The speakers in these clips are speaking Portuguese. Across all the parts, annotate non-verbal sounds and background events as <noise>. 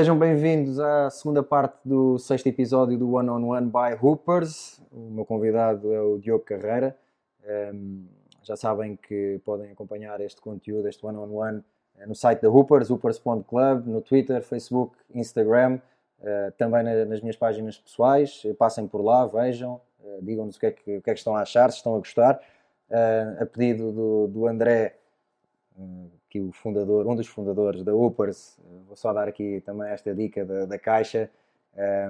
Sejam bem-vindos à segunda parte do sexto episódio do One on One by Hoopers. O meu convidado é o Diogo Carreira. Um, já sabem que podem acompanhar este conteúdo, este One on One, eh, no site da Hoopers, hoopers.club, no Twitter, Facebook, Instagram, uh, também na, nas minhas páginas pessoais. Passem por lá, vejam, uh, digam-nos o, que é o que é que estão a achar, se estão a gostar. Uh, a pedido do, do André que o fundador, um dos fundadores da Upers, vou só dar aqui também esta dica da, da caixa,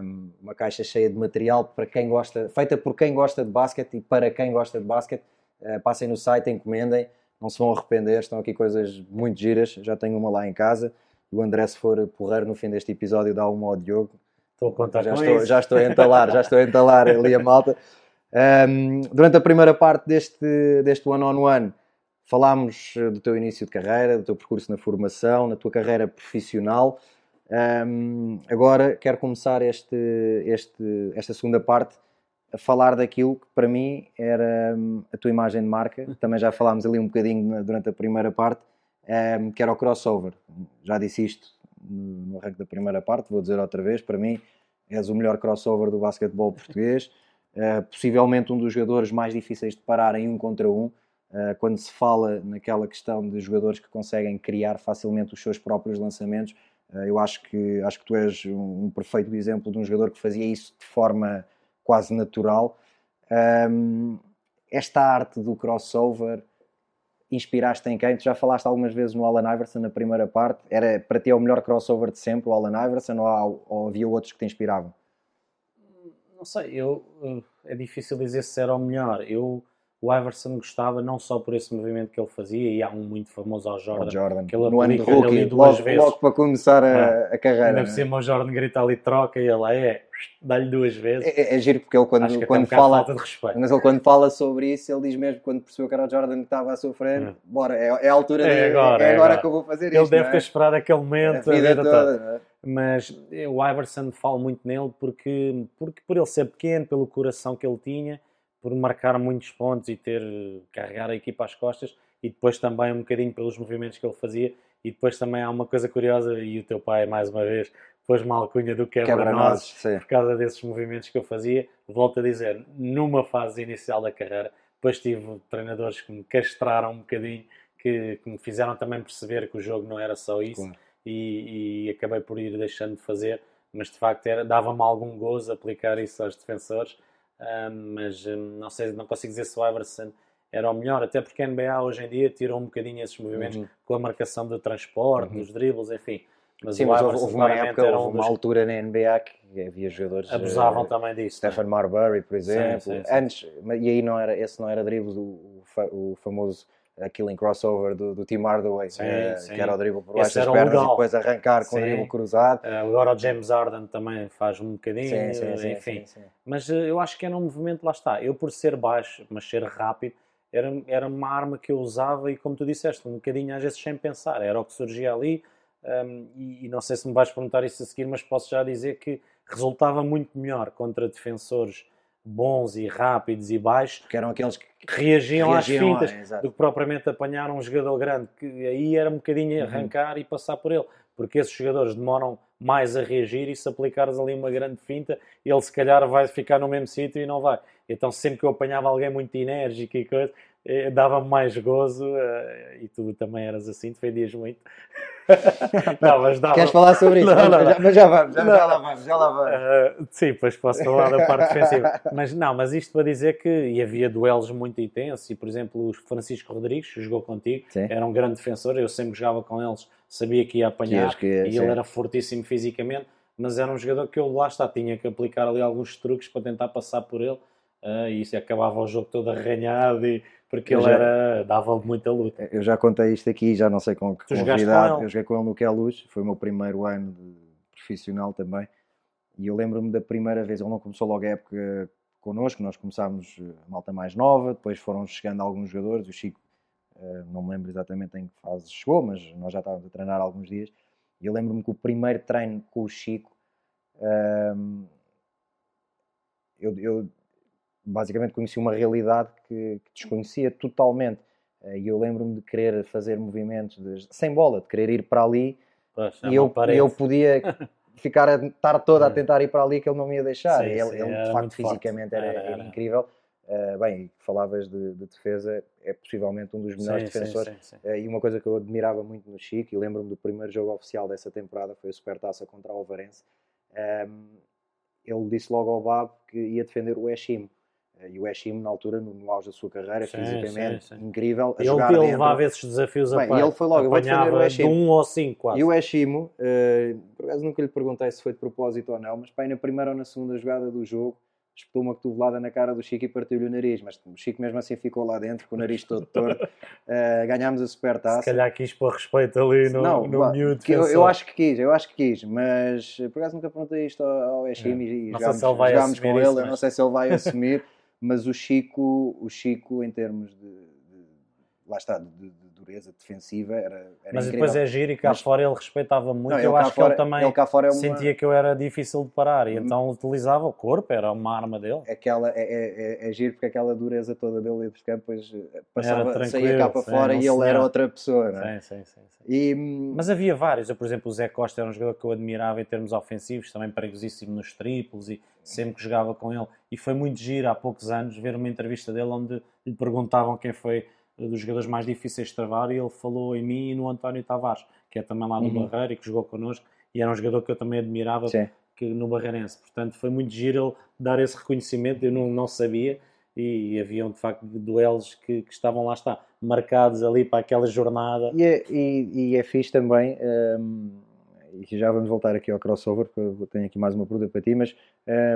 um, uma caixa cheia de material para quem gosta, feita por quem gosta de basquete e para quem gosta de basquete. Uh, passem no site, encomendem, não se vão arrepender, estão aqui coisas muito giras, já tenho uma lá em casa. O André, se for porreiro no fim deste episódio, dá uma ao Diogo. Estou a contar já com estou, isso. Já estou a entalar, já estou a entalar ali a malta. Um, <laughs> durante a primeira parte deste, deste one-on-one, -on -one, Falámos eh, do teu início de carreira, do teu percurso na formação, na tua carreira profissional. Um, agora quero começar este, este, esta segunda parte a falar daquilo que para mim era um, a tua imagem de marca. <laughs> Também já falámos ali um bocadinho durante a primeira parte, um, que era o crossover. Já disse isto no arranque da primeira parte, vou dizer outra vez. Para mim, és o melhor crossover do basquetebol português. Uh, <laughs> possivelmente um dos jogadores mais difíceis de parar em um contra um. Uh, quando se fala naquela questão de jogadores que conseguem criar facilmente os seus próprios lançamentos, uh, eu acho que, acho que tu és um, perfeito exemplo de um jogador que fazia isso de forma quase natural. Esta arte do crossover inspiraste em quem? Tu já falaste algumas vezes no Allen Iverson na primeira parte. Era para ti é o melhor crossover de sempre, o Allen Iverson, ou, há, ou havia outros que te inspiravam? Não sei, eu, é difícil dizer se era o melhor. Eu o Iverson gostava não só por esse movimento que ele fazia, e há um muito famoso ao Jordan, ao Jordan. que ele no ano rookie, ali duas logo, vezes. logo para começar a, a carreira. Ainda por é? cima o Jordan grita ali troca e ele é, dá-lhe duas vezes. É, é, é giro porque ele quando, quando um fala falta de respeito. mas ele quando fala sobre isso ele diz mesmo quando percebeu que era o Jordan que estava sua frente É. bora, é, é a altura É de, agora, é é agora agora. que eu vou fazer Ele isto deve não ter esperado aquele a momento vida toda é? Mas o Iverson falo muito nele porque, porque por ele ser pequeno, pelo coração que ele tinha, por marcar muitos pontos e ter carregar a equipa às costas e depois também um bocadinho pelos movimentos que ele fazia e depois também há uma coisa curiosa e o teu pai mais uma vez pôs-me a alcunha do quebra-nozes por causa desses movimentos que eu fazia. Volto a dizer, numa fase inicial da carreira, depois tive treinadores que me castraram um bocadinho, que, que me fizeram também perceber que o jogo não era só isso Claro. e, e acabei por ir deixando de fazer, mas de facto era- dava-me algum gozo aplicar isso aos defensores. Mas hum, não sei, não consigo dizer se o Iverson era o melhor, até porque a NBA hoje em dia tirou um bocadinho esses movimentos Uhum. com a marcação do transporte, Uhum. dos dribles, enfim. Mas Sim, mas houve, houve uma época, houve um uma dos altura na NBA que havia jogadores abusavam eh, também disso. é? Stephen Marbury, por exemplo. sim, sim. Antes, mas- e aí não era, esse não era dribles, o, o famoso uh, killing crossover do, do Tim Hardaway, Sim, eh, sim. que era o dribble por baixo das o pernas e legal. depois arrancar com o Sim. dribble cruzado. Ah, Agora o James Harden também faz um bocadinho, Sim, enfim. Mas eh, eu acho que era um movimento, lá está. Eu, por ser baixo, mas ser rápido, era, era uma arma que eu usava e, como tu disseste, um bocadinho às vezes sem pensar. Era o que surgia ali. hum, e, e não sei se me vais perguntar isso a seguir, mas posso já dizer que resultava muito melhor contra defensores bons e rápidos e baixos Porque eram aqueles que que reagiam, reagiam às fintas do que propriamente apanhar um jogador grande, que aí era um bocadinho Uhum. arrancar e passar por ele, porque esses jogadores demoram mais a reagir e se aplicares ali uma grande finta, ele se calhar vai ficar no mesmo sítio e não vai. Então sempre que eu apanhava alguém muito enérgico e coisa, eh, dava-me mais gozo eh, e tu também eras assim, defendias muito. <laughs> não, mas dava. Queres falar sobre isso? Não, não, não. Mas já vamos, já, já lá vamos, já lá vamos. Uh, sim, pois posso falar da parte defensiva. <laughs> Mas não, mas isto para dizer que e havia duelos muito intensos e, por exemplo, o Francisco Rodrigues, que jogou contigo, Sim. era um grande defensor, eu sempre jogava com eles, sabia que ia apanhar que- e sim. ele era fortíssimo fisicamente, mas era um jogador que eu lá está, tinha que aplicar ali alguns truques para tentar passar por ele uh, e isso acabava o jogo todo arranhado e, porque Eu ele já- era, dava muita luta. Eu já contei isto aqui, já não sei com que convidado. com? Eu joguei com ele no Que é Luz, foi o meu primeiro ano de profissional também. E eu lembro-me da primeira vez, ele não começou logo a época connosco, nós começámos eh, a malta mais nova, depois foram chegando alguns jogadores, o Chico, eh, não me lembro exatamente em que fase chegou, mas nós já estávamos a treinar há alguns dias. E eu lembro-me que o primeiro treino com o Chico, ehm, eu, eu basicamente conheci uma realidade que, que desconhecia totalmente. Eh, E eu lembro-me de querer fazer movimentos de- sem bola, de querer ir para ali é e eu, eu podia <laughs> ficar a estar toda a tentar ir para ali que ele não me ia deixar. Sim, ele, sim, ele, de facto, fisicamente era, Era, era incrível. Uh, bem, falavas de, de defesa, é possivelmente um dos melhores Sim, defensores. Uh, e uma coisa que eu admirava muito no Chico, e lembro-me do primeiro jogo oficial dessa temporada, foi a Supertaça contra o Alvarense. Um, ele disse logo ao Bab que ia defender o Eshim. Uh, e o Eshim, na altura, no, no auge da sua carreira, Sim, fisicamente, sim, sim. incrível. A Ele, jogar ele levava esses desafios a Bem, par. e ele foi logo, vou defender o Apanhava de Eshim. um ou cinco quase. E o Eshimo, eh, por acaso nunca lhe perguntei se foi de propósito ou não, mas aí na primeira ou na segunda jogada do jogo, espetou uma cotovelada na cara do Chico e partiu-lhe o nariz, mas o Chico mesmo assim ficou lá dentro, com o nariz todo torto. <laughs> Eh, ganhámos a Se supertaça. calhar quis pôr respeito ali no, Não, no lá, miúdo. eu, eu acho que quis, eu acho que quis, mas por acaso nunca perguntei isto ao, ao Eshimo e Não sei jogámos, se jogámos com isso, ele, eu não mas- sei se ele vai assumir, <laughs> mas o Chico, o Chico em termos de, de- lá está, de, defensiva, era, era Mas incrível. depois é giro e cá Mas- fora ele respeitava muito. Não, eu acho que fora- ele também ele cá fora é uma- sentia que eu era difícil de parar e então utilizava o corpo, era uma arma dele. aquela, é, é, é, é giro porque aquela dureza toda dele dentro de campo depois eh, passava, saía cá para sim, fora e ele era outra pessoa, não é? Sim, sim. E, hum, Mas havia vários. Eu, por exemplo, o Zé Costa era um jogador que eu admirava em termos ofensivos, também perigosíssimo nos triplos e sempre que jogava com ele. E foi muito giro há poucos anos ver uma entrevista dele onde lhe perguntavam quem foi dos jogadores mais difíceis de travar e ele falou em mim e no António Tavares, que é também lá no Uhum. Barreiro e que jogou connosco. E era um jogador que eu também admirava sim. que no Barreirense. Portanto, foi muito giro ele dar esse reconhecimento, eu não, não sabia, e, haviam de facto duelos que, que estavam lá está, marcados ali para aquela jornada. E, é, e, e é fixe também, hum, e já vamos voltar aqui ao crossover, porque eu tenho aqui mais uma pergunta para ti, mas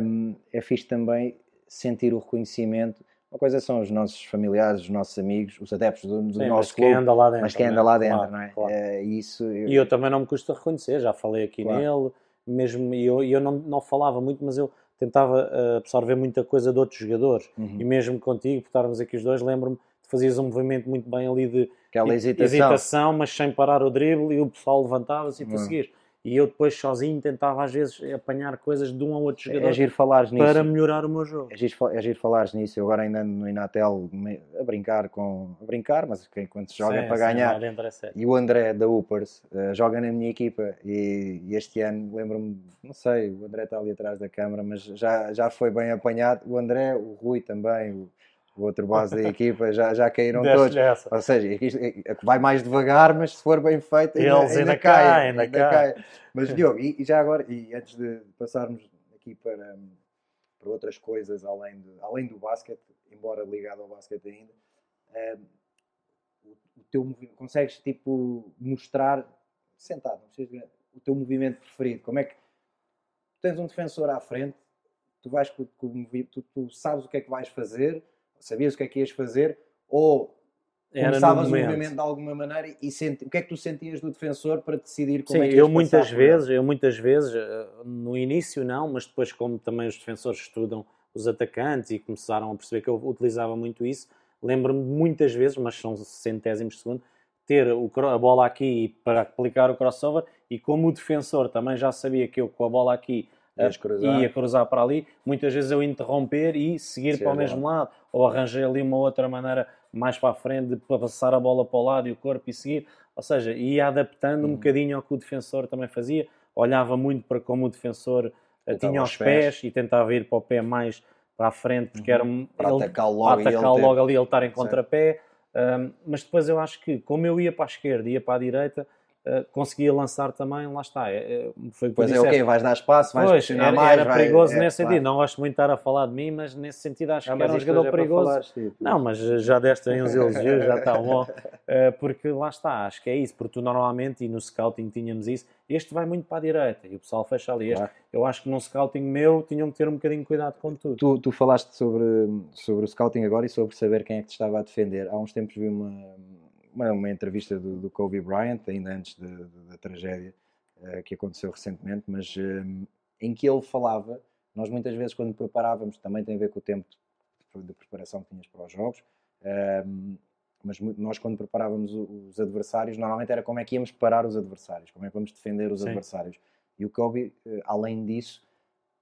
hum, é fixe também sentir o reconhecimento. Uma coisa são os nossos familiares, os nossos amigos, os adeptos do, do Sim, mas nosso quem clube, anda lá dentro. mas quem né? anda lá dentro, Claro, não é? claro. Eh, isso, eu- E eu também não me custa reconhecer, já falei aqui Claro. nele, mesmo e eu, eu não, não falava muito, mas eu tentava eh, absorver muita coisa de outros jogadores. Uhum. E mesmo contigo, por estarmos aqui os dois, lembro-me que fazias um movimento muito bem ali de aquela e- hesitação. mas sem parar o drible e o pessoal levantava-se e tu Uhum. seguias. E eu depois sozinho tentava às vezes apanhar coisas de um ou outro jogador É giro falares nisso. para melhorar o meu jogo. É giro, é giro falares nisso. Eu agora ainda no Inatel a brincar com. A brincar, mas quando se joga é Sim, para sim, ganhar. é. E o André da Upers eh, joga na minha equipa e, e este ano lembro-me, não sei, o André está ali atrás da câmara, mas já, já foi bem apanhado. O André, o Rui também, o, o outro base da equipa, já, já caíram todos. Essa. Ou seja, é é- é vai mais devagar, mas se for bem feito, ainda, Eles ainda caem, ainda caem. Mas <laughs> Diogo, e, e já agora, e antes de passarmos aqui para, para outras coisas além, de, além do basquete, embora ligado ao basquete ainda, eh, o, o teu movimento, consegues tipo mostrar, sentado, não precisas de- o teu movimento preferido? Como é que tu tens um defensor à frente, tu vais movi- tu, tu sabes o que é que vais fazer, sabias o que é que ias fazer, ou Era no começavas o movimento de alguma maneira e senti, o que é que tu sentias do defensor para decidir como Sim, é que eu muitas vezes, eu muitas vezes, eh, no início não, mas depois como também os defensores estudam os atacantes e começaram a perceber que eu utilizava muito isso, lembro-me muitas vezes, mas são centésimos de segundo, ter a bola aqui para aplicar o crossover e como o defensor também já sabia que eu com a bola aqui Ias cruzar. ia cruzar para ali, muitas vezes eu interromper e seguir Sim, para o é mesmo lado, ou arranjei ali uma outra maneira mais para a frente de passar a bola para o lado e o corpo e seguir, ou seja, ia adaptando um Uhum. bocadinho ao que o defensor também fazia, olhava muito para como o defensor eh, Tentava tinha os os pés. e tentava ir para o pé mais para a frente, porque era um- Uhum. para ele- atacar logo para e atacar ele logo ali, ele estar em contrapé. Um, mas depois eu acho que, como eu ia para a esquerda e ia para a direita, conseguia lançar também, lá está. É, é, foi Pois é, ok, vais dar espaço, vais Pois, era, mais. era vai- perigoso é, nesse claro. sentido. Não gosto muito de estar a falar de mim, mas nesse sentido acho Não, que era um jogador é perigoso. tipo. Não, mas já deste aí uns <laughs> elogios, já está bom. Eh, porque lá está, acho que é isso. Porque tu normalmente, e no scouting tínhamos isso, este vai muito para a direita e o pessoal fecha ali. Este, Claro. Eu acho que num scouting meu tinham que ter um bocadinho de cuidado com tudo. Tu, tu falaste sobre, sobre o scouting agora e sobre saber quem é que te estava a defender. Há uns tempos vi uma, uma, uma entrevista do, do Kobe Bryant, ainda antes de- de- da tragédia eh, que aconteceu recentemente, mas eh, em que ele falava, nós muitas vezes quando preparávamos, também tem a ver com o tempo de, de preparação que tinhas para os jogos, eh, mas nós quando preparávamos os adversários, normalmente era como é que íamos parar os adversários, como é que vamos defender os Sim. adversários. E o Kobe, eh, além disso,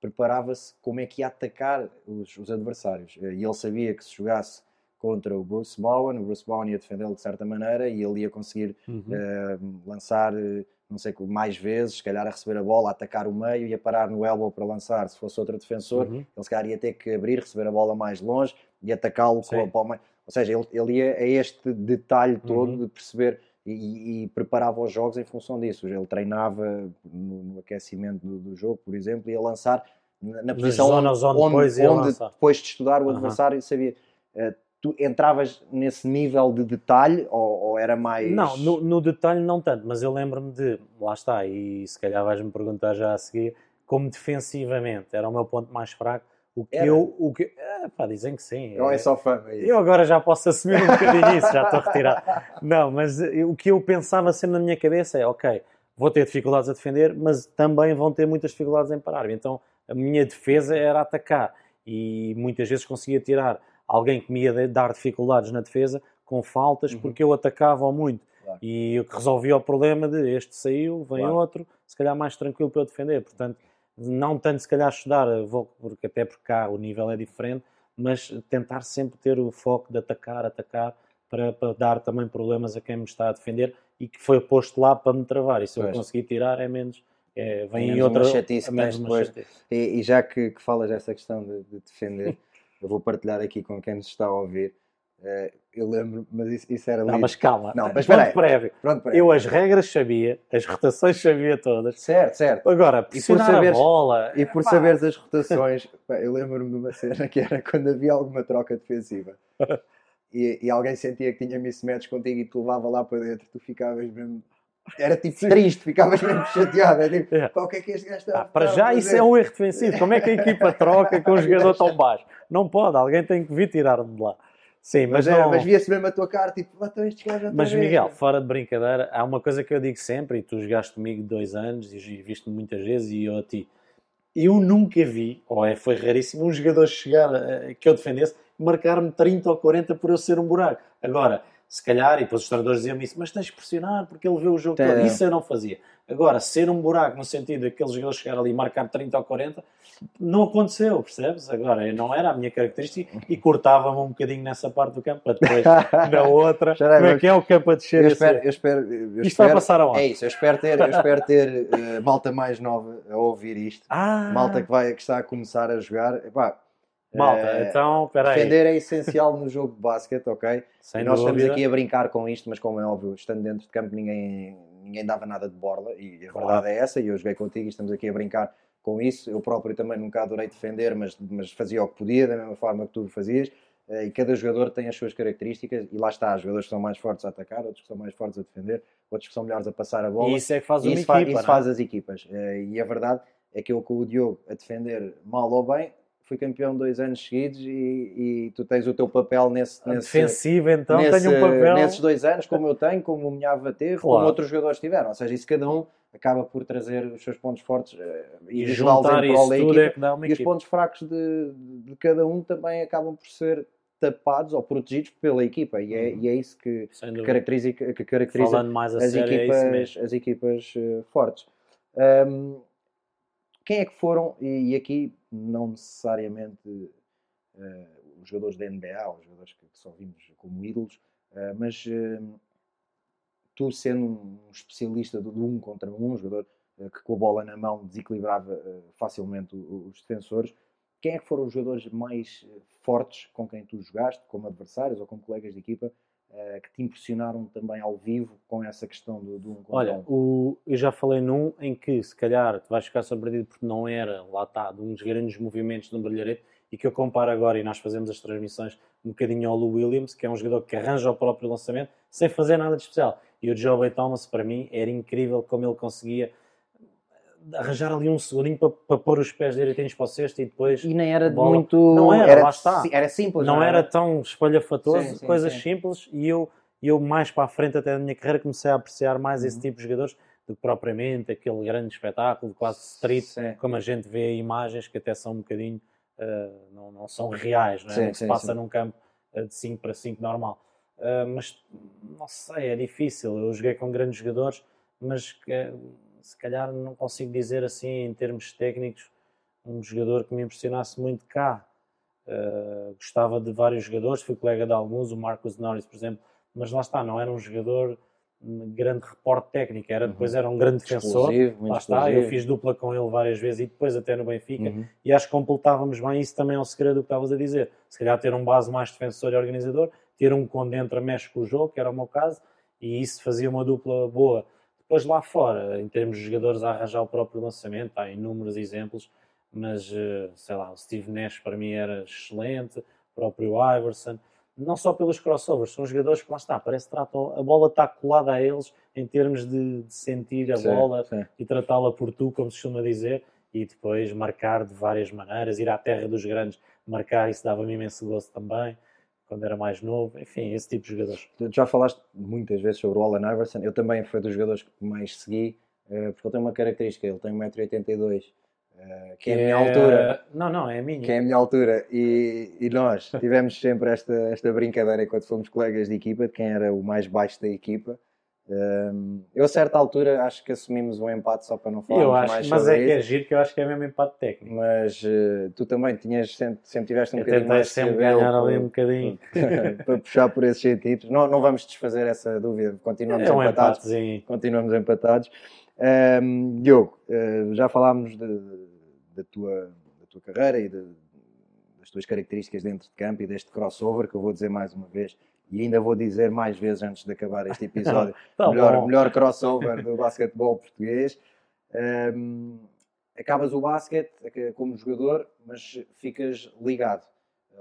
preparava-se como é que ia atacar os, os adversários. Eh, E ele sabia que se jogasse contra o Bruce Bowen, o Bruce Bowen ia defendê-lo de certa maneira e ele ia conseguir Uhum. uh, lançar uh, não sei mais vezes, se calhar a receber a bola, a atacar o meio e a parar no elbow para lançar. Se fosse outro defensor, Uhum. ele se calhar ia ter que abrir, receber a bola mais longe e atacá-lo para o meio. Ou seja, ele, ele ia a este detalhe todo Uhum. de perceber e, e preparava os jogos em função disso. Ele treinava no, no aquecimento do, do jogo, por exemplo, ia lançar na, na posição zonas onde onde, depois onde depois de estudar o Aham. adversário sabia. Uh, tu entravas nesse nível de detalhe ou, ou era mais. Não, no, no detalhe não tanto, mas eu lembro-me de, lá está, e se calhar vais-me perguntar já a seguir, como defensivamente era o meu ponto mais fraco, o que Era? eu, o que, é, pá, dizem que sim. Ou é só fama? Eu agora já posso assumir um bocadinho isso, já estou a retirar. Não, mas o que eu pensava sempre na minha cabeça é, ok, vou ter dificuldades a defender, mas também vão ter muitas dificuldades em parar-me. Então a minha defesa era atacar e muitas vezes conseguia tirar alguém que me ia dar dificuldades na defesa com faltas Uhum. porque eu atacava-o muito. Claro. E eu que resolvia o problema de este saiu, vem Claro. outro, se calhar mais tranquilo para eu defender. Portanto, não tanto se calhar estudar, vou, porque até porque cá o nível é diferente, mas tentar sempre ter o foco de atacar, atacar, para, para dar também problemas a quem me está a defender e que foi posto lá para me travar. E se eu Pois. conseguir tirar, é menos. É, vem Menos em outra. uma chatice é que menos uma depois. chatice. E, e já que, que falas dessa questão de, de defender, <laughs> eu vou partilhar aqui com quem nos está a ouvir. Eh, eu lembro, mas isso, isso era Não, mas calma. Não, mas aí. prévio. Pronto, para Eu as regras sabia, as rotações sabia todas. Certo, certo. Agora, pressionar saberes- a bola. E por pá, saberes as rotações, <laughs> pá, eu lembro-me de uma cena que era quando havia alguma troca defensiva <laughs> e, e alguém sentia que tinha mismatch contigo e te levava lá para dentro, tu ficavas mesmo. Era tipo triste, ficavas mesmo chateado. É tipo, É. pá, o que é que este gajo Ah, para já isso é um erro defensivo. Como é que a equipa troca com um jogador tão baixo? Não pode, alguém tem que vir tirar-me de lá. Sim, mas, Mas, é, não... mas via-se mesmo a tua cara, tipo, lá estão estes gajos Mas vez, Miguel, fora de brincadeira, há uma coisa que eu digo sempre, e tu jogaste comigo dois anos e viste-me muitas vezes, e eu a ti. Eu nunca vi, ou é, foi raríssimo, um jogador chegar eh, que eu defendesse marcar-me 30 ou 40 por eu ser um buraco. Agora, se calhar, e depois os treinadores diziam-me isso, mas tens de pressionar porque ele vê o jogo todo. é. Isso eu não fazia. Agora, ser um buraco no sentido daquele jogador chegar ali e marcar 30 ou 40, não aconteceu, percebes? Agora, não era a minha característica e cortava-me um bocadinho nessa parte do campo para depois, <laughs> na outra, como é que é o campo a descer? Eu espero, eu espero, eu Isto espero- vai passar aonde? É isso, eu espero ter, eu espero ter eh, malta mais nova a ouvir isto. Ah, Malta que, vai, que está a começar a jogar. Epá, Malta, eh, então, espera aí. defender é essencial no jogo de basquete, ok? Sem E nós dúvida. estamos aqui a brincar com isto, mas como é óbvio, estando dentro de campo ninguém, ninguém dava nada de borla e a Claro. verdade é essa, e eu joguei contigo e estamos aqui a brincar com isso. Eu próprio também nunca adorei defender, mas, mas fazia o que podia, da mesma forma que tu fazias. Eh, E cada jogador tem as suas características, e lá está, há jogadores que são mais fortes a atacar, outros que são mais fortes a defender, outros que são melhores a passar a bola. E isso é que faz uma isso, equipa, isso não é? faz as equipas. Eh, E a verdade é que eu com o Diogo a defender mal ou bem, fui campeão dois anos seguidos e, e tu tens o teu papel nesse, nesse, defensiva, então, nesse- tem um papel. nesses dois anos, como eu tenho, como o Minhava teve, como Claro. outros jogadores tiveram. Ou seja, isso cada um acaba por trazer os seus pontos fortes eh, e E ajudá-los juntar em prol isso da tudo equipa. é E os pontos fracos de, de cada um também acabam por ser tapados ou protegidos pela equipa. E é, e é isso que, que caracteriza, que caracteriza as sério, é isso equipas, mesmo. as equipas eh, fortes. Ahm, quem é que foram, e, e aqui não necessariamente eh, os jogadores da NBA, os jogadores que, só vimos como ídolos, eh, mas eh, tu sendo um especialista do, um contra um, um jogador que com a bola na mão desequilibrava facilmente os defensores, quem é que foram os jogadores mais fortes com quem tu jogaste, como adversários ou como colegas de equipa, eh, que te impressionaram também ao vivo com essa questão do, do um Olha, o, eu já falei num em que se calhar tu vais ficar surpreendido porque não era, lá está, de um dos grandes movimentos de um brilharete e que eu comparo agora e nós fazemos as transmissões um bocadinho ao Lou Williams, que é um jogador que arranja o próprio lançamento sem fazer nada de especial. E o Joe Bay Thomas, para mim, era incrível como ele conseguia arranjar ali um segundinho para, para pôr os pés direitinhos para o cesto e depois E nem era bola. muito. Não era, lá está. Era simples. não era tão espalhafatoso, Sim, sim, coisas sim. simples, e eu, eu mais para a frente até da minha carreira comecei a apreciar mais esse Uhum. tipo de jogadores do que propriamente aquele grande espetáculo, quase street, Sim. como a gente vê em imagens que até são um bocadinho, eh, não, não são reais, não é? Sim, Não que se sim, passa sim. num campo eh, de 5 para 5 normal. Eh, mas não sei, é difícil. Eu joguei com grandes jogadores, mas eh, se calhar não consigo dizer assim em termos técnicos um jogador que me impressionasse muito cá. Uh, gostava de vários jogadores, fui colega de alguns, o Marcos Norris, por exemplo, mas lá está, não era um jogador grande reporte técnico, era, depois uhum. era um grande defensor, lá está, eu fiz dupla com ele várias vezes e depois até no Benfica, uhum. e acho que completávamos bem, isso também é o segredo do que estavas a dizer, se calhar ter um base mais defensor e organizador, ter um com dentro mexe com o jogo, que era o meu caso, e isso fazia uma dupla boa. Depois lá fora, em termos de jogadores a arranjar o próprio lançamento, há inúmeros exemplos, mas eh, sei lá, o Steve Nash para mim era excelente, o próprio Iverson, não só pelos crossovers, são jogadores que lá está, parece que tratam, a bola está colada a eles em termos de, de sentir a sim, bola sim. e tratá-la por tu, como se costuma dizer, e depois marcar de várias maneiras, ir à terra dos grandes, marcar, isso dava-me imenso gosto também, quando era mais novo, enfim, esse tipo de jogadores. Já falaste muitas vezes sobre o Allen Iverson, eu também fui dos jogadores que mais segui, eh, porque ele tem uma característica, ele tem 1,82m, Uh, que, que, é a minha é... altura. Não, não, é a minha. Que é a minha altura. E, e nós tivemos sempre esta, esta brincadeira enquanto fomos colegas de equipa, de quem era o mais baixo da equipa. Um, eu a certa altura acho que assumimos um empate só para não falar mais Mas é isso. que é giro que eu acho que é mesmo empate técnico. Mas uh, tu também tinhas, sempre, sempre tiveste um eu bocadinho mais sempre ganhar ali um bocadinho. <laughs> para puxar por esses sentidos. Não, não vamos desfazer essa dúvida. Continuamos é um empatados. Continuamos empatados. Um, Diogo, uh, já falámos da tua, tua carreira e de, das tuas características dentro de campo e deste crossover que eu vou dizer mais uma vez e ainda vou dizer mais vezes antes de acabar este episódio <laughs> tá melhor, melhor crossover do basquetebol português um, acabas o basquete como jogador mas ficas ligado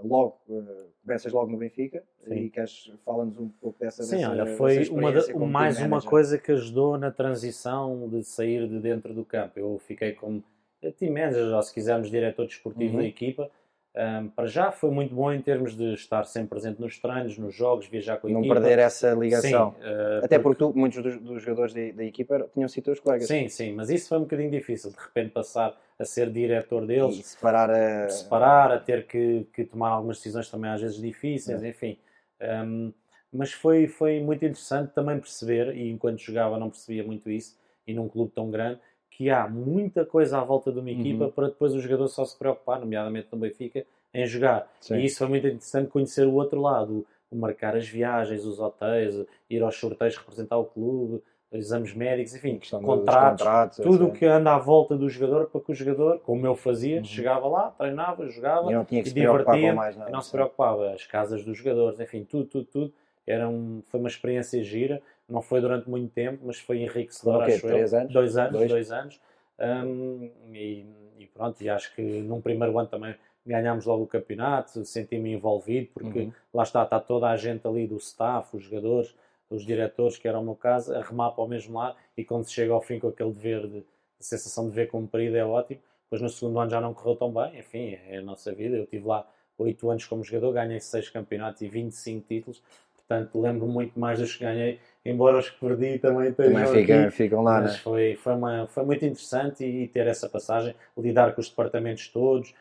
logo uh, começas logo no Benfica Sim. e queres fala-nos um pouco dessa Sim, dessa, olha, foi uma de, mais uma coisa que ajudou na transição de sair de dentro do campo eu fiquei como team manager, ou se quisermos, diretor desportivo uhum. da equipa. Um, para já foi muito bom em termos de estar sempre presente nos treinos, nos jogos, viajar com a não equipa. Não perder essa ligação. Sim, uh, Até porque, porque tu, muitos dos, dos jogadores da, da, equipa tinham sido teus colegas. Sim, sim, mas isso foi um bocadinho difícil. De repente passar a ser diretor deles. E separar a... Separar, a ter que, que tomar algumas decisões também às vezes difíceis, é. enfim. Um, mas foi, foi muito interessante também perceber, e enquanto jogava não percebia muito isso, e num clube tão grande, que há muita coisa à volta de uma equipa uhum. para depois o jogador só se preocupar, nomeadamente no Benfica, em jogar. Sim. E isso foi muito interessante conhecer o outro lado, o marcar as viagens, os hotéis, ir aos sorteios representar o clube, exames médicos, enfim, contratos, contratos, tudo o que anda à volta do jogador para que o jogador, como eu fazia, uhum. chegava lá, treinava, jogava e, não tinha que e divertia mais nada, não se preocupava. As casas dos jogadores, enfim, tudo, tudo, tudo. Era um, foi uma experiência gira não foi durante muito tempo, mas foi enriquecedor, okay, acho três eu. Anos? Dois anos, dois, dois anos. Um, e, e, pronto, e acho que num primeiro ano também ganhámos logo o campeonato, senti-me envolvido, porque uhum. lá está, está toda a gente ali do staff, os jogadores, os diretores, que era o meu caso, a remar para o mesmo lado, e quando se chega ao fim com aquele dever, de, a sensação de ver cumprido é ótimo. Depois no segundo ano já não correu tão bem, enfim, é a nossa vida. Eu tive lá oito anos como jogador, ganhei seis campeonatos e 25 títulos, portanto lembro muito mais dos que ganhei embora os que perdi também estejam também ficam, aqui, ficam lá, mas né? foi, foi, uma, foi muito interessante e, ter essa passagem, lidar com os departamentos todos,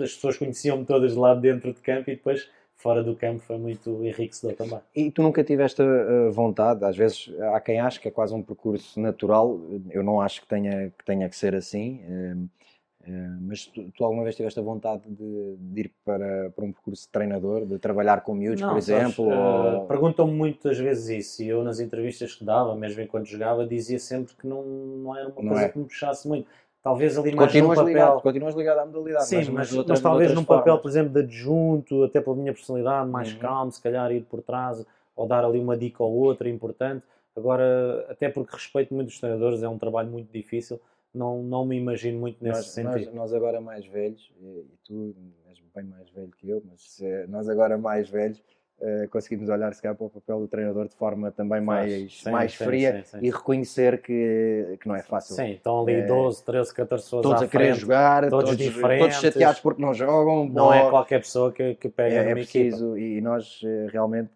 as pessoas conheciam-me todas lá dentro de campo e depois fora do campo foi muito enriquecedor também. E tu nunca tiveste a vontade, às vezes há quem acha que é quase um percurso natural, eu não acho que tenha que, tenha que ser assim, eh, eh, mas tu, tu, alguma vez tiveste a vontade de, de, ir para, para um percurso de treinador, de trabalhar com miúdos, não, por exemplo? Uh, ou... Perguntam-me muitas vezes isso e eu nas entrevistas que dava, mesmo enquanto jogava, dizia sempre que não, não era uma não coisa é. que me puxasse muito. Talvez ali mais continuas num papel... Ligado, continuas ligado à modalidade. Sim, mas, mas, mas talvez num papel, formas. por exemplo, de adjunto, até pela minha personalidade, mais uhum. calmo, se calhar ir por trás ou dar ali uma dica ou outra importante. Agora, até porque respeito muito os treinadores, é um trabalho muito difícil não, não me imagino muito nesse nós, sentido. Nós, nós, agora mais velhos, e, tu és bem mais velho que eu, mas uh, nós agora mais velhos uh, conseguimos olhar se calhar para o papel do treinador de forma também mais, sim, mais sim, fria sim, e reconhecer que, que não é fácil. Sim, estão ali 12, 13, 14 pessoas todos a querer frente, jogar, todos, todos, diferentes, todos chateados porque não jogam. Não é qualquer pessoa que, que pega é, é preciso, equipa. e nós uh, realmente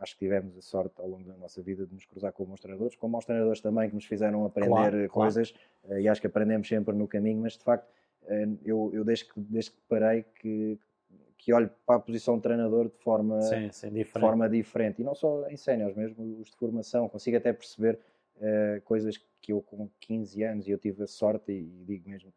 acho que tivemos a sorte ao longo da nossa vida de nos cruzar com bons treinadores, com bons treinadores também que nos fizeram aprender claro, coisas claro. e acho que aprendemos sempre no caminho, mas de facto eh, eu, eu desde, que, desde que parei que, que olho para a posição de treinador de forma, sim, sim, diferente. forma diferente e não só em séniores, mesmo os de formação, consigo até perceber uh, coisas que eu com 15 anos e eu tive a sorte e, e digo mesmo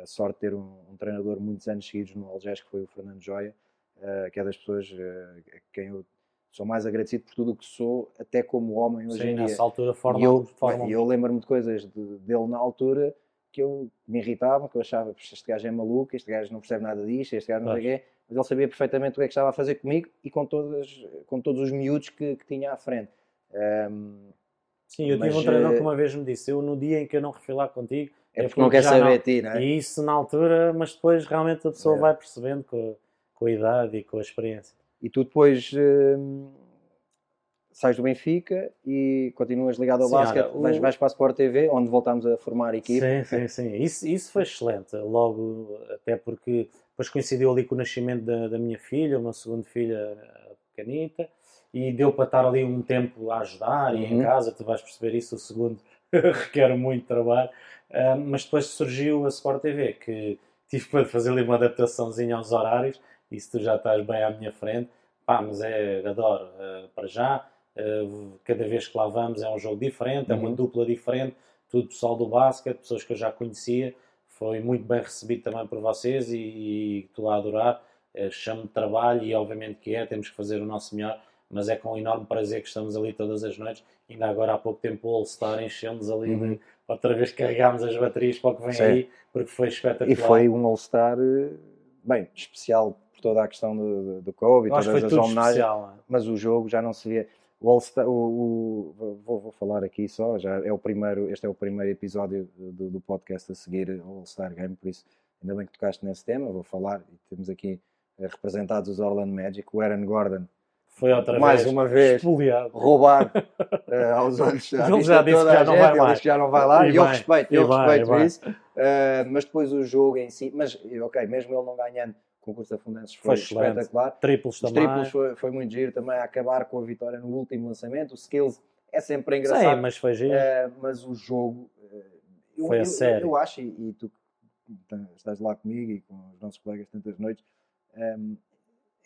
a sorte de ter um, um treinador muitos anos seguidos no Algés, que foi o Fernando Joia, uh, que é das pessoas uh, a quem eu sou mais agradecido por tudo o que sou, até como homem hoje Sim, em dia. nessa altura forma, e eu, forma... eu lembro-me de coisas de, dele na altura que eu me irritava, que eu achava que este gajo é maluco, este gajo não percebe nada disto, este gajo não sei o quê, mas ele sabia perfeitamente o que é que estava a fazer comigo e com, todas, com todos os miúdos que, que tinha à frente. Um, Sim, eu tive um treinador que uma vez me disse: Eu no dia em que eu não refilar contigo, é, é porque, porque não quer saber não... de ti, não é? E isso na altura, mas depois realmente a pessoa é. vai percebendo com, com a idade e com a experiência. E tu depois hum, sais do Benfica e continuas ligado ao sim, basquete, olha, o... vais, vais para a Sport TV, onde voltamos a formar a equipe. Sim, sim, sim. Isso, isso foi excelente. Logo, até porque depois coincidiu ali com o nascimento da, da minha filha, uma segunda filha pequenita, e deu para estar ali um tempo a ajudar, uhum. e em uhum. casa, tu vais perceber isso, o segundo <laughs> requer muito trabalho. Uh, mas depois surgiu a Sport TV, que tive para fazer ali uma adaptaçãozinha aos horários, e se tu já estás bem à minha frente, pá, mas é, adoro, uh, para já, uh, cada vez que lá vamos é um jogo diferente, uhum. é uma uhum. dupla diferente, tudo pessoal do basquete, pessoas que eu já conhecia, foi muito bem recebido também por vocês e, e estou a adorar, uh, chamo de trabalho e obviamente que é, temos que fazer o nosso melhor, mas é com enorme prazer que estamos ali todas as noites. Ainda agora há pouco tempo o All-Star enchemos ali uhum. de, outra vez carregámos as baterias para o que vem Sim. aí, porque foi espetacular. E foi um All-Star, eh, bem, especial toda a questão do, do Covid, todas as homenagens, especial, é? mas o jogo já não se via. O All-Star, o, o, vou, vou, falar aqui só, já é o primeiro, este é o primeiro episódio do, do podcast a seguir o All-Star Game, por isso ainda bem que tocaste nesse tema, vou falar, e temos aqui eh, representados os Orlando Magic, o Aaron Gordon, foi outra mais vez, uma vez espoliado. roubar uh, <laughs> aos olhos. Ele já disse que já não vai mais. já não vai lá e, e eu respeito, eu vai, respeito isso. Uh, mas depois o jogo em si, mas ok, mesmo ele não ganhando concurso Fundanças foi, foi espetacular. Triplos Os também. triplos foi, foi, muito giro também a acabar com a vitória no último lançamento. O skills é sempre engraçado. Sim, mas foi giro. Uh, mas o jogo eu, foi a eu, sério. Eu, eu acho, e, e, tu estás lá comigo e com os nossos colegas tantas noites. Um,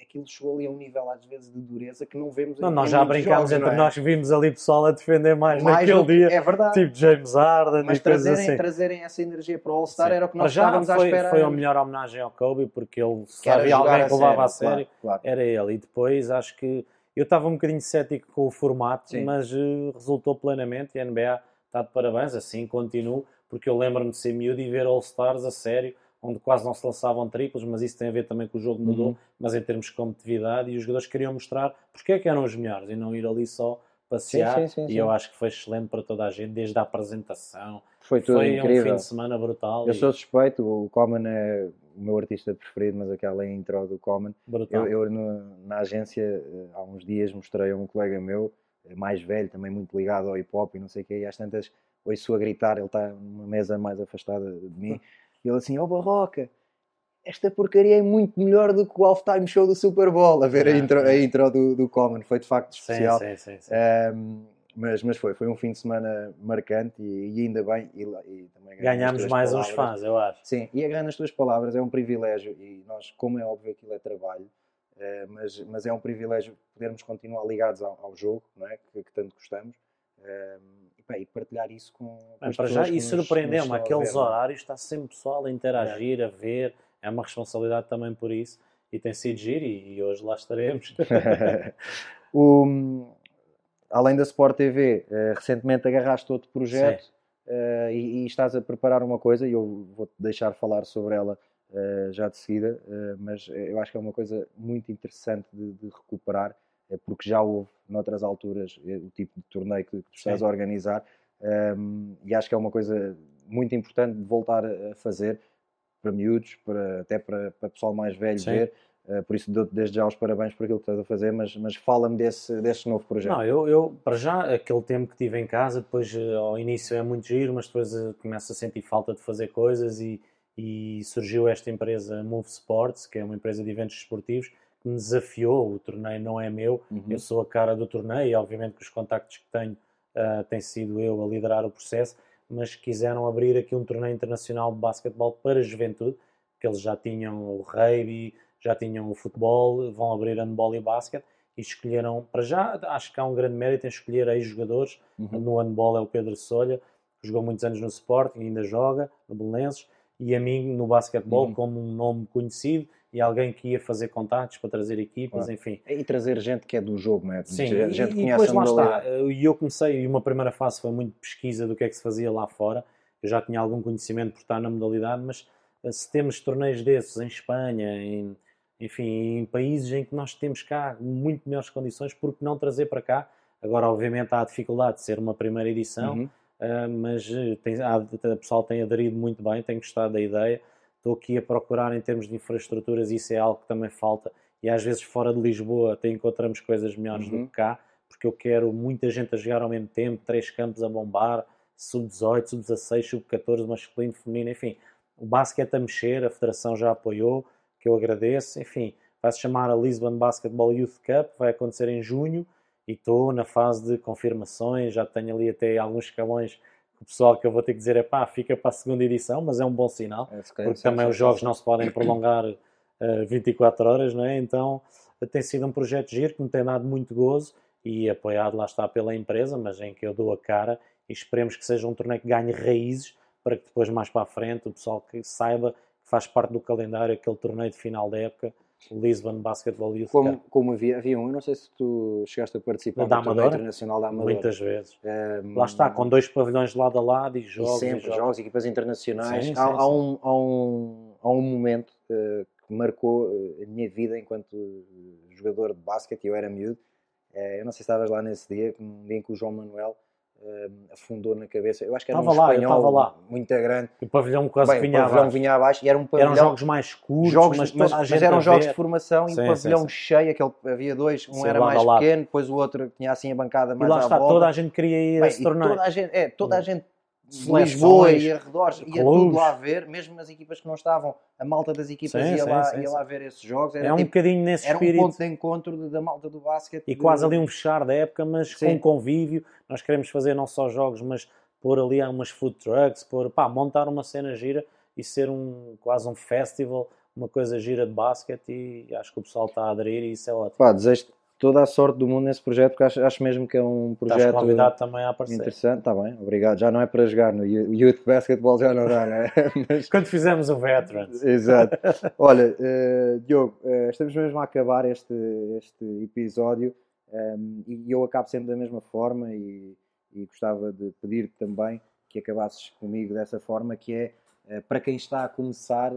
aquilo chegou ali a um nível às vezes de dureza que não vemos não, nós já brincámos entre é? nós vimos ali pessoal a defender mais, mais naquele dia é verdade tipo James Harden mas trazerem, assim. trazerem essa energia para o All-Star era o que nós já estávamos foi, à espera foi a melhor homenagem ao Kobe porque ele sabia alguém que levava a sério, claro, claro. era ele e depois acho que eu estava um bocadinho cético com o formato Sim. mas uh, resultou plenamente e a NBA está de parabéns assim continuo porque eu lembro-me de ser miúdo e ver All-Stars a sério onde quase não se lançavam triplos, mas isso tem a ver também com o jogo mudou, uhum. mas em termos de competitividade, e os jogadores queriam mostrar porque é que eram os melhores e não ir ali só passear. Sim, sim, sim, e eu acho que foi excelente para toda a gente, desde a apresentação. Foi tudo foi incrível. um fim de semana brutal. Eu e... sou suspeito, o Common é o meu artista preferido, mas aquela é a intro do Common. Brutal. Eu, eu no, na agência, eh, há uns dias, mostrei a um colega meu, eh, mais velho, também muito ligado ao hip hop e não sei o quê, e às tantas ouço a gritar, ele está numa mesa mais afastada de mim, <laughs> e ele assim, ó oh, Barroca, esta porcaria é muito melhor do que o halftime show do Super Bowl. A ver a intro, a intro do, do Common, foi de facto especial. Sim, sim, sim, um, mas, mas foi, foi um fim de semana marcante e, e ainda bem. E, e também Ganhámos mais palavras. uns fãs, eu acho. Sim, e agarrando as tuas palavras é um privilégio e nós, como é óbvio, aquilo é trabalho. Uh, mas, mas é um privilégio podermos continuar ligados ao, ao jogo, não é? que, que tanto gostamos. Uh, e, bem, e partilhar isso com, com as para já, e surpreendeu-me, aqueles ver, é? horários, está sempre pessoal a interagir, é. a ver, é uma responsabilidade também por isso e tem sido giro e, e hoje lá estaremos. <laughs> o, além da Sport TV, eh, recentemente agarraste outro projeto uh, e, e, estás a preparar uma coisa e eu vou-te deixar falar sobre ela uh, já de seguida, uh, mas eu acho que é uma coisa muito interessante de, de recuperar, porque já houve noutras alturas o tipo de torneio que, tu estás Sim. a organizar um, e acho que é uma coisa muito importante de voltar a fazer para miúdos, para, até para, para pessoal mais velho Sim. ver. Uh, por isso dou-te desde já os parabéns por aquilo que estás a fazer, mas, mas fala-me desse, desse novo projeto. Não, eu, eu, para já, aquele tempo que tive em casa, depois uh, ao início é muito giro, mas depois uh, começo a sentir falta de fazer coisas e, e surgiu esta empresa Move Sports, que é uma empresa de eventos esportivos, que me desafiou, o torneio não é meu, uhum. eu sou a cara do torneio e obviamente que os contactos que tenho uh, tem sido eu a liderar o processo, mas quiseram abrir aqui um torneio internacional de basquetebol para a juventude, que eles já tinham o rugby, já tinham o futebol, vão abrir handball e basquete, e escolheram, para já, acho que há um grande mérito em escolher ex-jogadores, uhum. no handball é o Pedro Solha, que jogou muitos anos no Sporting, ainda joga, no Belenenses, e a mim no basquetebol Uhum. como um nome conhecido e alguém que ia fazer contatos para trazer equipas, enfim. E trazer gente que é do jogo, não é? Sim, gente, e, gente que e conhece depois a lá está. E eu comecei, e uma primeira fase foi muito pesquisa do que é que se fazia lá fora. Eu já tinha algum conhecimento por estar na modalidade, mas eh, se temos torneios desses em Espanha, em, enfim, em países em que nós temos cá muito melhores condições, por que não trazer para cá? Agora, obviamente, há a dificuldade de ser uma primeira edição, Uhum. Uh, mas uh, tem, há- o pessoal tem aderido muito bem, tem gostado da ideia. Estou aqui a procurar em termos de infraestruturas, isso é algo que também falta. E às vezes fora de Lisboa até encontramos coisas melhores Uhum. do que cá, porque eu quero muita gente a jogar ao mesmo tempo, três campos a bombar, sub-18, sub-16, sub-14, masculino, feminino, enfim. O basquete a mexer, a federação já apoiou, que eu agradeço. Enfim, vai-se chamar a Lisbon Basketball Youth Cup, vai acontecer em junho e estou na fase de confirmações, já tenho ali até alguns escalões o pessoal que eu vou ter que dizer é pá, fica para a segunda edição, mas é um bom sinal, É, porque sim, também sim, os jogos sim. não se podem prolongar <clears throat> eh, 24 horas, não é? Então tem sido um projeto giro que me tem dado muito gozo e apoiado lá está pela empresa, mas em que eu dou a cara e esperemos que seja um torneio que ganhe raízes para que depois mais para a frente o pessoal que saiba que faz parte do calendário aquele torneio de final da época, Lisbon Basketball Youth Como, Cup. como havia, havia um, eu não sei se tu chegaste a participar Da Amadora? internacional da Amadora. Muitas vezes. Um, Lá está, com dois pavilhões lado a lado e e jogos. e sempre jogos. jogos, equipas internacionais. Sim, há, sim, há sim. Um, há, um, há um momento eh, que marcou eh, a minha vida enquanto jogador de basquete, eu era miúdo. Eh, eu não sei se estavas lá nesse dia, um dia em que o João Manuel eh, afundou na cabeça. Eu acho que era Estava um lá, espanhol lá. muito grande. O pavilhão quase Bem, vinha o pavilhão abaixo. vinha abaixo e era um pavilhão. Eram jogos mais curtos, jogos, mas mas, a mas gente eram a jogos ver. de formação e Sim, o sim, pavilhão sim. cheio, aquele, havia dois, um Sim, era mais a pequeno, depois o outro tinha assim a bancada E mais lá à está, volta. toda a gente queria ir a Bem, esse e torneio. toda a gente, é, toda a gente de Seleções, Lisboa e arredores ia tudo lá ver, mesmo as equipas que não estavam, a malta das equipas Sim, ia, sim, lá, sim, ia lá ver esses jogos, era, É um tipo, bocadinho nesse era um espírito. ponto de encontro da malta do basquete. E de- quase ali um fechar da época, mas com convívio. Nós queremos fazer não só jogos, mas pôr ali umas food trucks, pôr, pá, montar uma cena gira e ser um quase um festival, uma coisa gira de basquete e acho que o pessoal está a aderir e isso é ótimo. Pá, desejo toda a sorte do mundo nesse projeto, porque acho, acho mesmo que é um Estás projeto convidado também a aparecer. interessante. Está bem, obrigado. Já não é para jogar no Youth Basketball, já não dá, não é? <laughs> Mas- Quando fizemos o Veterans. Exato. <laughs> Olha, eh, Diogo, eh, estamos mesmo a acabar este, este episódio ehm, e eu acabo sempre da mesma forma e, e gostava de pedir também que acabasses comigo dessa forma, que é eh, para quem está a começar,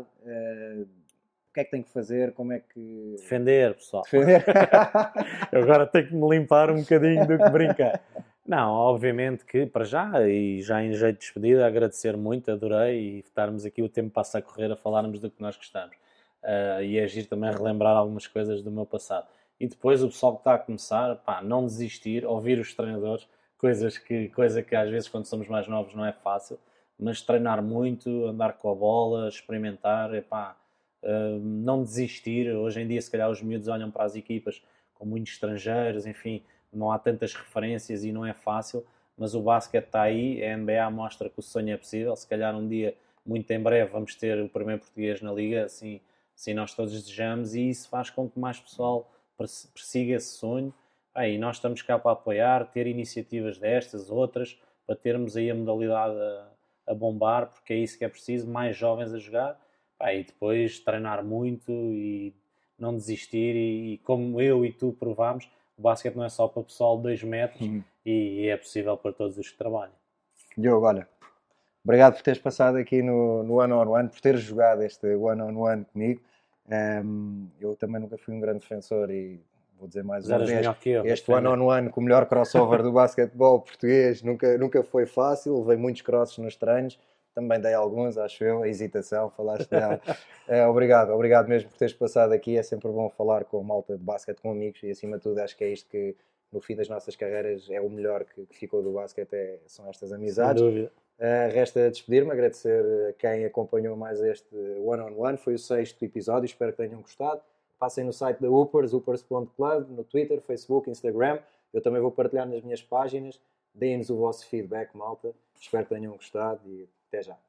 o que é que tem que fazer, como é que... Defender, pessoal. Defender? <laughs> Eu agora tenho que me limpar um bocadinho do que brincar. Não, obviamente que para já, e já em jeito de despedida, agradecer muito, adorei e estarmos aqui o tempo passa a correr a falarmos do que nós gostamos. Ah, e agir também a relembrar algumas coisas do meu passado. E depois o pessoal que está a começar, pá, não desistir, ouvir os treinadores, coisas que, coisa que às vezes quando somos mais novos não é fácil, mas treinar muito, andar com a bola, experimentar, epá, ah, não desistir. Hoje em dia, se calhar, os miúdos olham para as equipas com muitos estrangeiros, enfim, não há tantas referências e não é fácil, mas o basquete está aí, a NBA mostra que o sonho é possível, se calhar um dia, muito em breve, vamos ter o primeiro português na liga, assim, assim nós todos desejamos, e isso faz com que mais pessoal persiga esse sonho, Ah, e nós estamos cá para apoiar, ter iniciativas destas, outras, para termos aí a modalidade a, a bombar, porque é isso que é preciso, mais jovens a jogar, Ah, e depois treinar muito e não desistir, e, e como eu e tu provámos, o basquete não é só para o pessoal de 2 metros Uhum. e é possível para todos os que trabalham. Diogo, olha, obrigado por teres passado aqui no, no One on One, por teres jogado este One on One comigo. Ehm, eu também nunca fui um grande defensor e vou dizer mais uma vez, eu. este One on One com o melhor crossover do basquetebol português nunca, nunca foi fácil, levei muitos crosses nos treinos, também dei alguns, acho eu, a hesitação, falaste dela. <laughs> Eh, obrigado, obrigado mesmo por teres passado aqui, é sempre bom falar com malta de basquete, com amigos e acima de tudo acho que é isto que no fim das nossas carreiras é o melhor que, que ficou do basquete, é- são estas Sem amizades. dúvida. Uh, resta despedir-me, agradecer a quem acompanhou mais este One on One. Foi o sexto episódio, espero que tenham gostado. Passem no site da Upers, upers.club, no Twitter, Facebook, Instagram. Eu também vou partilhar nas minhas páginas. Deem-nos o vosso feedback, malta. Espero que tenham gostado e até já.